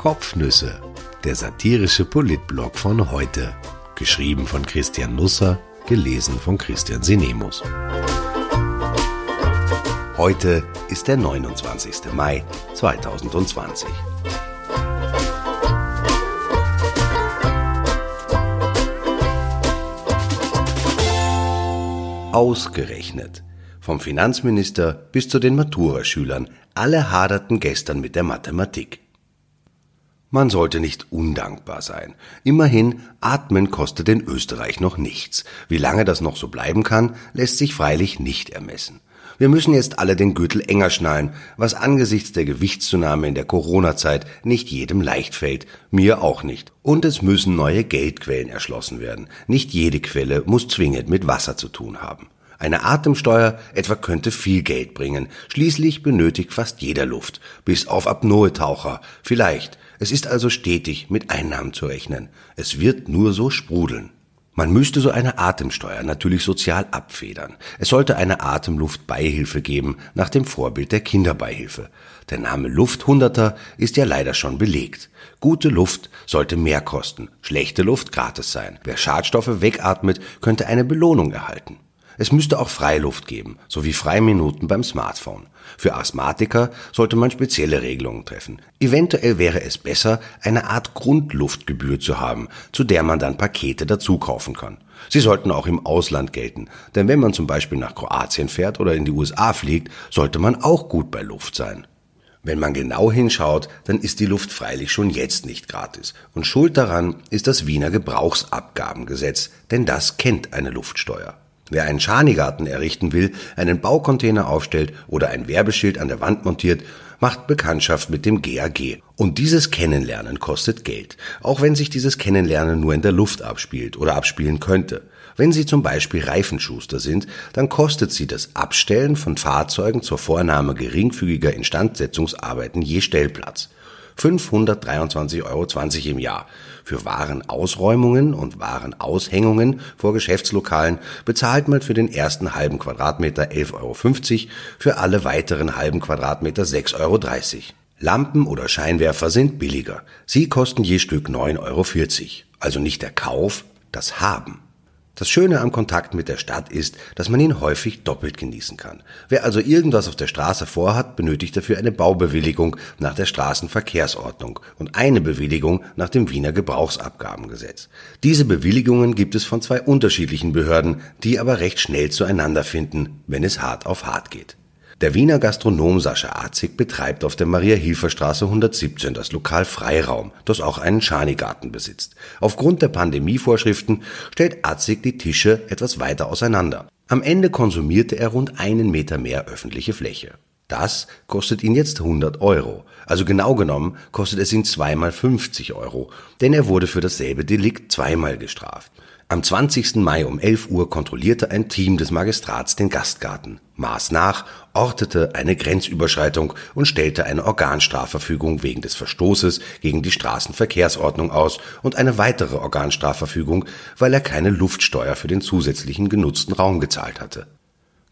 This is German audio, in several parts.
Kopfnüsse, der satirische Politblog von heute. Geschrieben von Christian Nusser, gelesen von Christian Sinemus. Heute ist der 29. Mai 2020. Ausgerechnet. Vom Finanzminister bis zu den Maturaschülern, alle haderten gestern mit der Mathematik. Man sollte nicht undankbar sein. Immerhin, atmen kostet in Österreich noch nichts. Wie lange das noch so bleiben kann, lässt sich freilich nicht ermessen. Wir müssen jetzt alle den Gürtel enger schnallen, was angesichts der Gewichtszunahme in der Corona-Zeit nicht jedem leicht fällt, mir auch nicht. Und es müssen neue Geldquellen erschlossen werden. Nicht jede Quelle muss zwingend mit Wasser zu tun haben. Eine Atemsteuer etwa könnte viel Geld bringen. Schließlich benötigt fast jeder Luft, bis auf Apnoe-Taucher. Vielleicht. Es ist also stetig mit Einnahmen zu rechnen. Es wird nur so sprudeln. Man müsste so eine Atemsteuer natürlich sozial abfedern. Es sollte eine Atemluftbeihilfe geben, nach dem Vorbild der Kinderbeihilfe. Der Name Lufthunderter ist ja leider schon belegt. Gute Luft sollte mehr kosten, schlechte Luft gratis sein. Wer Schadstoffe wegatmet, könnte eine Belohnung erhalten. Es müsste auch Freiluft geben, sowie Freiminuten beim Smartphone. Für Asthmatiker sollte man spezielle Regelungen treffen. Eventuell wäre es besser, eine Art Grundluftgebühr zu haben, zu der man dann Pakete dazu kaufen kann. Sie sollten auch im Ausland gelten, denn wenn man zum Beispiel nach Kroatien fährt oder in die USA fliegt, sollte man auch gut bei Luft sein. Wenn man genau hinschaut, dann ist die Luft freilich schon jetzt nicht gratis. Und schuld daran ist das Wiener Gebrauchsabgabengesetz, denn das kennt eine Luftsteuer. Wer einen Schanigarten errichten will, einen Baucontainer aufstellt oder ein Werbeschild an der Wand montiert, macht Bekanntschaft mit dem GAG. Und dieses Kennenlernen kostet Geld, auch wenn sich dieses Kennenlernen nur in der Luft abspielt oder abspielen könnte. Wenn Sie zum Beispiel Reifenschuster sind, dann kostet Sie das Abstellen von Fahrzeugen zur Vornahme geringfügiger Instandsetzungsarbeiten je Stellplatz. 523,20 Euro im Jahr. Für Warenausräumungen und Warenaushängungen vor Geschäftslokalen bezahlt man für den ersten halben Quadratmeter 11,50 Euro, für alle weiteren halben Quadratmeter 6,30 Euro. Lampen oder Scheinwerfer sind billiger. Sie kosten je Stück 9,40 Euro. Also nicht der Kauf, das Haben. Das Schöne am Kontakt mit der Stadt ist, dass man ihn häufig doppelt genießen kann. Wer also irgendwas auf der Straße vorhat, benötigt dafür eine Baubewilligung nach der Straßenverkehrsordnung und eine Bewilligung nach dem Wiener Gebrauchsabgabengesetz. Diese Bewilligungen gibt es von zwei unterschiedlichen Behörden, die aber recht schnell zueinander finden, wenn es hart auf hart geht. Der Wiener Gastronom Sascha Azig betreibt auf der Maria-Hilfer-Straße 117 das Lokal Freiraum, das auch einen Schanigarten besitzt. Aufgrund der Pandemievorschriften stellt Azig die Tische etwas weiter auseinander. Am Ende konsumierte er rund einen Meter mehr öffentliche Fläche. Das kostet ihn jetzt 100 Euro. Also genau genommen kostet es ihn zweimal 50 Euro, denn er wurde für dasselbe Delikt zweimal gestraft. Am 20. Mai um 11 Uhr kontrollierte ein Team des Magistrats den Gastgarten, maß nach, ortete eine Grenzüberschreitung und stellte eine Organstrafverfügung wegen des Verstoßes gegen die Straßenverkehrsordnung aus und eine weitere Organstrafverfügung, weil er keine Luftsteuer für den zusätzlichen genutzten Raum gezahlt hatte.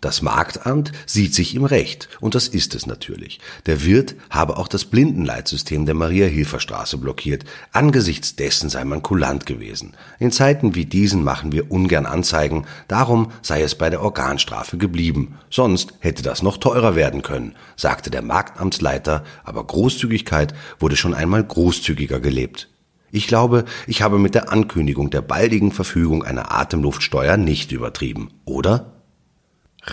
Das Marktamt sieht sich im Recht, und das ist es natürlich. Der Wirt habe auch das Blindenleitsystem der Maria-Hilfer-Straße blockiert. Angesichts dessen sei man kulant gewesen. In Zeiten wie diesen machen wir ungern Anzeigen, darum sei es bei der Organstrafe geblieben. Sonst hätte das noch teurer werden können, sagte der Marktamtsleiter, aber Großzügigkeit wurde schon einmal großzügiger gelebt. Ich glaube, ich habe mit der Ankündigung der baldigen Verfügung einer Atemluftsteuer nicht übertrieben, oder?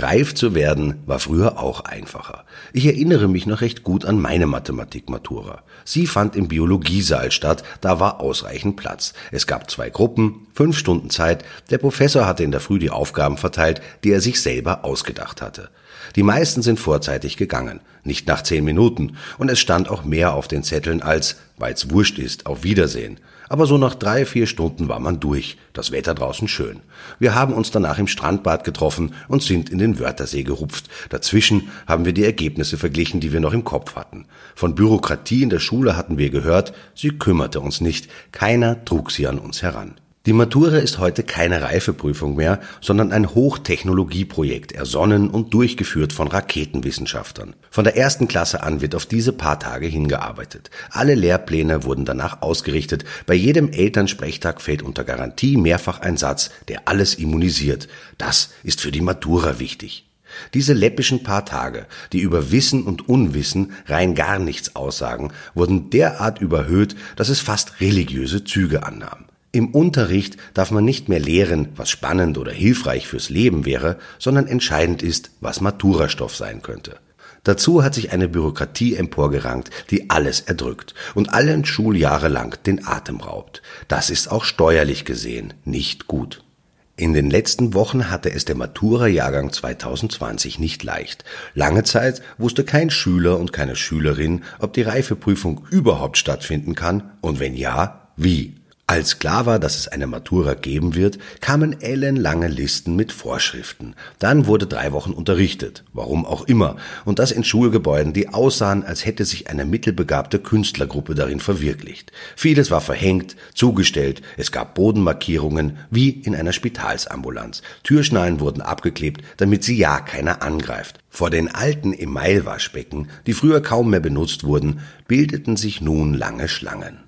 Reif zu werden war früher auch einfacher. Ich erinnere mich noch recht gut an meine Mathematikmatura. Sie fand im Biologiesaal statt, da war ausreichend Platz. Es gab zwei Gruppen, fünf Stunden Zeit. Der Professor hatte in der Früh die Aufgaben verteilt, die er sich selber ausgedacht hatte. Die meisten sind vorzeitig gegangen, nicht nach zehn Minuten, und es stand auch mehr auf den Zetteln als, weil's wurscht ist, auf Wiedersehen. Aber so nach drei, vier Stunden war man durch, das Wetter draußen schön. Wir haben uns danach im Strandbad getroffen und sind in den Wörthersee gerupft. Dazwischen haben wir die Ergebnisse verglichen, die wir noch im Kopf hatten. Von Bürokratie in der Schule hatten wir gehört, sie kümmerte uns nicht, keiner trug sie an uns heran. Die Matura ist heute keine Reifeprüfung mehr, sondern ein Hochtechnologieprojekt, ersonnen und durchgeführt von Raketenwissenschaftlern. Von der ersten Klasse an wird auf diese paar Tage hingearbeitet. Alle Lehrpläne wurden danach ausgerichtet. Bei jedem Elternsprechtag fällt unter Garantie mehrfach ein Satz, der alles immunisiert. Das ist für die Matura wichtig. Diese läppischen paar Tage, die über Wissen und Unwissen rein gar nichts aussagen, wurden derart überhöht, dass es fast religiöse Züge annahm. Im Unterricht darf man nicht mehr lehren, was spannend oder hilfreich fürs Leben wäre, sondern entscheidend ist, was Maturastoff sein könnte. Dazu hat sich eine Bürokratie emporgerankt, die alles erdrückt und allen Schuljahre lang den Atem raubt. Das ist auch steuerlich gesehen nicht gut. In den letzten Wochen hatte es der Matura-Jahrgang 2020 nicht leicht. Lange Zeit wusste kein Schüler und keine Schülerin, ob die Reifeprüfung überhaupt stattfinden kann und wenn ja, wie. Als klar war, dass es eine Matura geben wird, kamen ellenlange Listen mit Vorschriften. Dann wurde drei Wochen unterrichtet, warum auch immer, und das in Schulgebäuden, die aussahen, als hätte sich eine mittelbegabte Künstlergruppe darin verwirklicht. Vieles war verhängt, zugestellt, es gab Bodenmarkierungen, wie in einer Spitalsambulanz. Türschnallen wurden abgeklebt, damit sie ja keiner angreift. Vor den alten Emailwaschbecken, die früher kaum mehr benutzt wurden, bildeten sich nun lange Schlangen.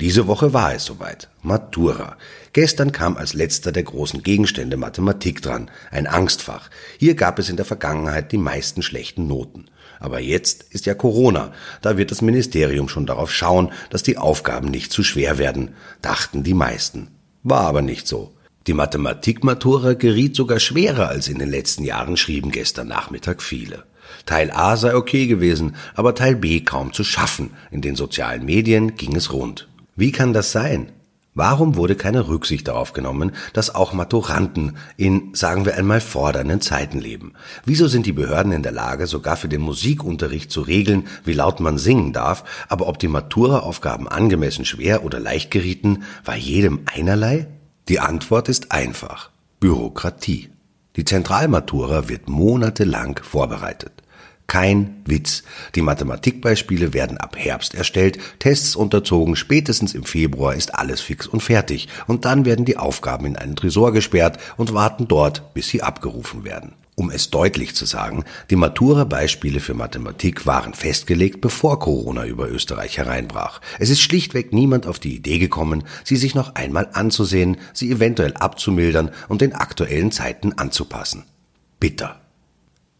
Diese Woche war es soweit. Matura. Gestern kam als letzter der großen Gegenstände Mathematik dran, ein Angstfach. Hier gab es in der Vergangenheit die meisten schlechten Noten. Aber jetzt ist ja Corona. Da wird das Ministerium schon darauf schauen, dass die Aufgaben nicht zu schwer werden, dachten die meisten. War aber nicht so. Die Mathematikmatura geriet sogar schwerer als in den letzten Jahren, schrieben gestern Nachmittag viele. Teil A sei okay gewesen, aber Teil B kaum zu schaffen. In den sozialen Medien ging es rund. Wie kann das sein? Warum wurde keine Rücksicht darauf genommen, dass auch Maturanten in, sagen wir einmal, fordernden Zeiten leben? Wieso sind die Behörden in der Lage, sogar für den Musikunterricht zu regeln, wie laut man singen darf, aber ob die Matura-Aufgaben angemessen schwer oder leicht gerieten, war jedem einerlei? Die Antwort ist einfach. Bürokratie. Die Zentralmatura wird monatelang vorbereitet. Kein Witz. Die Mathematikbeispiele werden ab Herbst erstellt, Tests unterzogen, spätestens im Februar ist alles fix und fertig und dann werden die Aufgaben in einen Tresor gesperrt und warten dort, bis sie abgerufen werden. Um es deutlich zu sagen, die Matura-Beispiele für Mathematik waren festgelegt, bevor Corona über Österreich hereinbrach. Es ist schlichtweg niemand auf die Idee gekommen, sie sich noch einmal anzusehen, sie eventuell abzumildern und den aktuellen Zeiten anzupassen. Bitter.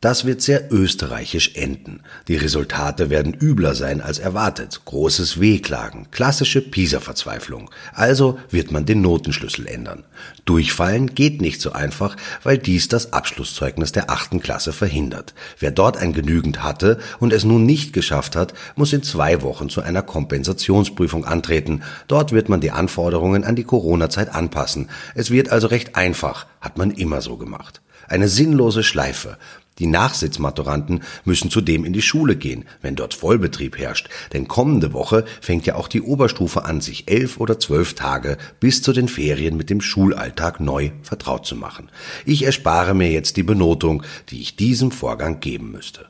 Das wird sehr österreichisch enden. Die Resultate werden übler sein als erwartet. Großes Wehklagen, klassische PISA-Verzweiflung. Also wird man den Notenschlüssel ändern. Durchfallen geht nicht so einfach, weil dies das Abschlusszeugnis der achten Klasse verhindert. Wer dort ein genügend hatte und es nun nicht geschafft hat, muss in zwei Wochen zu einer Kompensationsprüfung antreten. Dort wird man die Anforderungen an die Corona-Zeit anpassen. Es wird also recht einfach, hat man immer so gemacht. Eine sinnlose Schleife. Die Nachsitzmaturanten müssen zudem in die Schule gehen, wenn dort Vollbetrieb herrscht, denn kommende Woche fängt ja auch die Oberstufe an, sich elf oder zwölf Tage bis zu den Ferien mit dem Schulalltag neu vertraut zu machen. Ich erspare mir jetzt die Benotung, die ich diesem Vorgang geben müsste.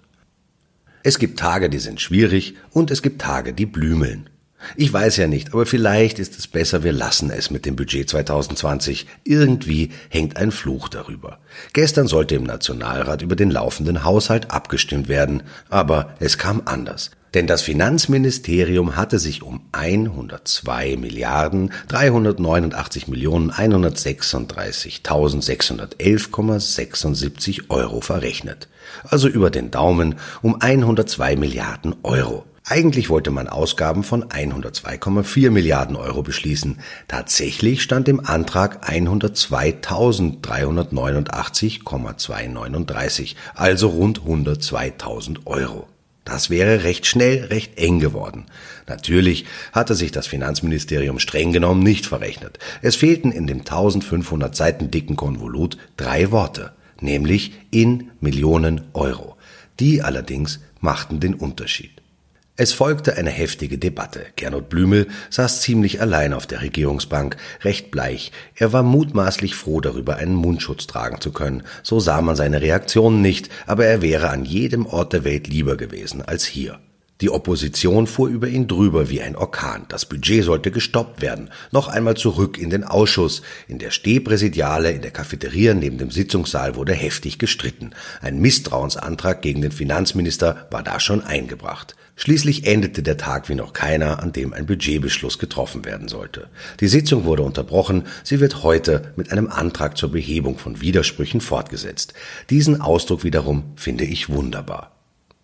Es gibt Tage, die sind schwierig und es gibt Tage, die blümeln. Ich weiß ja nicht, aber vielleicht ist es besser, wir lassen es mit dem Budget 2020. Irgendwie hängt ein Fluch darüber. Gestern sollte im Nationalrat über den laufenden Haushalt abgestimmt werden, aber es kam anders. Denn das Finanzministerium hatte sich um 102 Milliarden 389 Millionen 136.611,76 Euro verrechnet. Also über den Daumen um 102 Milliarden Euro. Eigentlich wollte man Ausgaben von 102,4 Milliarden Euro beschließen. Tatsächlich stand im Antrag 102.389,239, also rund 102.000 Euro. Das wäre recht schnell recht eng geworden. Natürlich hatte sich das Finanzministerium streng genommen nicht verrechnet. Es fehlten in dem 1500 Seiten dicken Konvolut drei Worte, nämlich in Millionen Euro. Die allerdings machten den Unterschied. Es folgte eine heftige Debatte. Gernot Blümel saß ziemlich allein auf der Regierungsbank, recht bleich. Er war mutmaßlich froh darüber, einen Mundschutz tragen zu können. So sah man seine Reaktion nicht, aber er wäre an jedem Ort der Welt lieber gewesen als hier. Die Opposition fuhr über ihn drüber wie ein Orkan. Das Budget sollte gestoppt werden. Noch einmal zurück in den Ausschuss. In der Stehpräsidiale, in der Cafeteria neben dem Sitzungssaal wurde heftig gestritten. Ein Misstrauensantrag gegen den Finanzminister war da schon eingebracht. Schließlich endete der Tag wie noch keiner, an dem ein Budgetbeschluss getroffen werden sollte. Die Sitzung wurde unterbrochen. Sie wird heute mit einem Antrag zur Behebung von Widersprüchen fortgesetzt. Diesen Ausdruck wiederum finde ich wunderbar.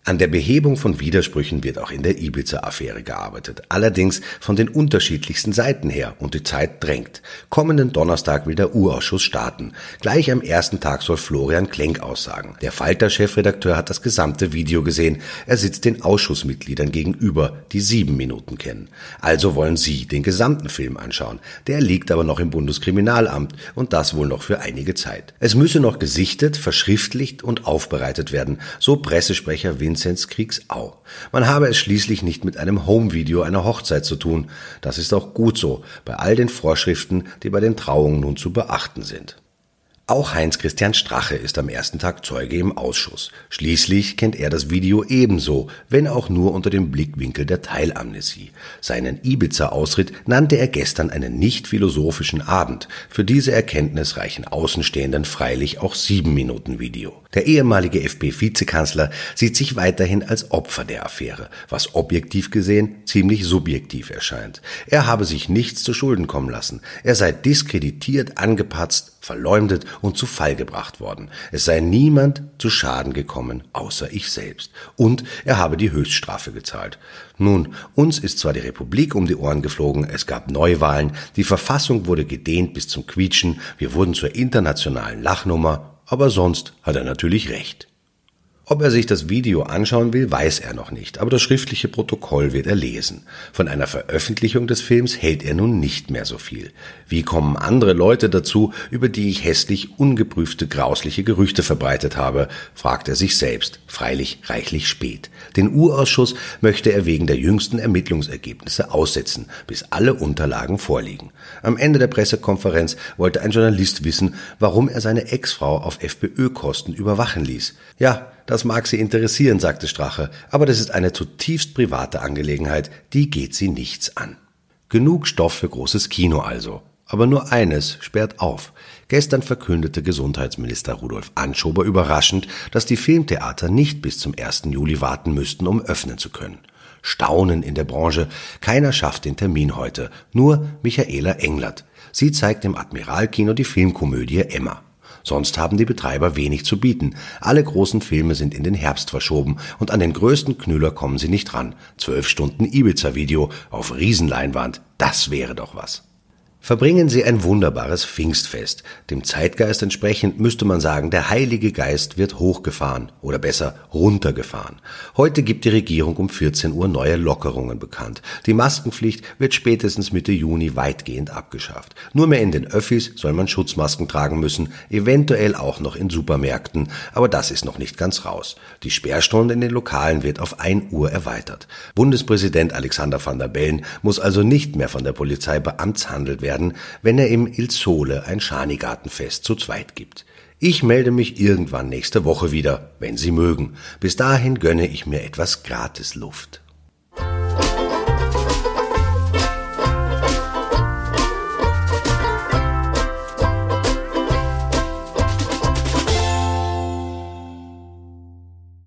An der Behebung von Widersprüchen wird auch in der Ibiza-Affäre gearbeitet, allerdings von den unterschiedlichsten Seiten her und die Zeit drängt. Kommenden Donnerstag will der Urausschuss starten. Gleich am ersten Tag soll Florian Klenk aussagen. Der Falter-Chefredakteur hat das gesamte Video gesehen. Er sitzt den Ausschussmitgliedern gegenüber, die sieben Minuten kennen. Also wollen sie den gesamten Film anschauen. Der liegt aber noch im Bundeskriminalamt und das wohl noch für einige Zeit. Es müsse noch gesichtet, verschriftlicht und aufbereitet werden, so Pressesprecher Vince Vinzenz Kriegsau. Man habe es schließlich nicht mit einem Homevideo einer Hochzeit zu tun. Das ist auch gut so, bei all den Vorschriften, die bei den Trauungen nun zu beachten sind. Auch Heinz-Christian Strache ist am ersten Tag Zeuge im Ausschuss. Schließlich kennt er das Video ebenso, wenn auch nur unter dem Blickwinkel der Teilamnesie. Seinen Ibiza-Ausritt nannte er gestern einen nicht philosophischen Abend. Für diese Erkenntnis reichen Außenstehenden freilich auch sieben Minuten Video. Der ehemalige FP-Vizekanzler sieht sich weiterhin als Opfer der Affäre, was objektiv gesehen ziemlich subjektiv erscheint. Er habe sich nichts zu Schulden kommen lassen. Er sei diskreditiert, angepatzt, verleumdet und zu Fall gebracht worden. Es sei niemand zu Schaden gekommen, außer ich selbst. Und er habe die Höchststrafe gezahlt. Nun, uns ist zwar die Republik um die Ohren geflogen, es gab Neuwahlen, die Verfassung wurde gedehnt bis zum Quietschen, wir wurden zur internationalen Lachnummer, aber sonst hat er natürlich recht. Ob er sich das Video anschauen will, weiß er noch nicht, aber das schriftliche Protokoll wird er lesen. Von einer Veröffentlichung des Films hält er nun nicht mehr so viel. Wie kommen andere Leute dazu, über die ich hässlich ungeprüfte, grausliche Gerüchte verbreitet habe, fragt er sich selbst, freilich reichlich spät. Den Urausschuss möchte er wegen der jüngsten Ermittlungsergebnisse aussetzen, bis alle Unterlagen vorliegen. Am Ende der Pressekonferenz wollte ein Journalist wissen, warum er seine Ex-Frau auf FPÖ-Kosten überwachen ließ. Ja, das mag Sie interessieren, sagte Strache, aber das ist eine zutiefst private Angelegenheit, die geht Sie nichts an. Genug Stoff für großes Kino also. Aber nur eines sperrt auf. Gestern verkündete Gesundheitsminister Rudolf Anschober überraschend, dass die Filmtheater nicht bis zum 1. Juli warten müssten, um öffnen zu können. Staunen in der Branche. Keiner schafft den Termin heute. Nur Michaela Englert. Sie zeigt im Admiralkino die Filmkomödie Emma. Sonst haben die Betreiber wenig zu bieten. Alle großen Filme sind in den Herbst verschoben und an den größten Knüller kommen sie nicht ran. Zwölf Stunden Ibiza-Video auf Riesenleinwand, das wäre doch was verbringen sie ein wunderbares Pfingstfest. Dem Zeitgeist entsprechend müsste man sagen, der Heilige Geist wird hochgefahren oder besser runtergefahren. Heute gibt die Regierung um 14 Uhr neue Lockerungen bekannt. Die Maskenpflicht wird spätestens Mitte Juni weitgehend abgeschafft. Nur mehr in den Öffis soll man Schutzmasken tragen müssen, eventuell auch noch in Supermärkten, aber das ist noch nicht ganz raus. Die Sperrstunde in den Lokalen wird auf 1 Uhr erweitert. Bundespräsident Alexander van der Bellen muss also nicht mehr von der Polizei beamtshandelt werden, werden, wenn er im Il Sole ein Schanigartenfest zu zweit gibt. Ich melde mich irgendwann nächste Woche wieder, wenn Sie mögen. Bis dahin gönne ich mir etwas Gratisluft.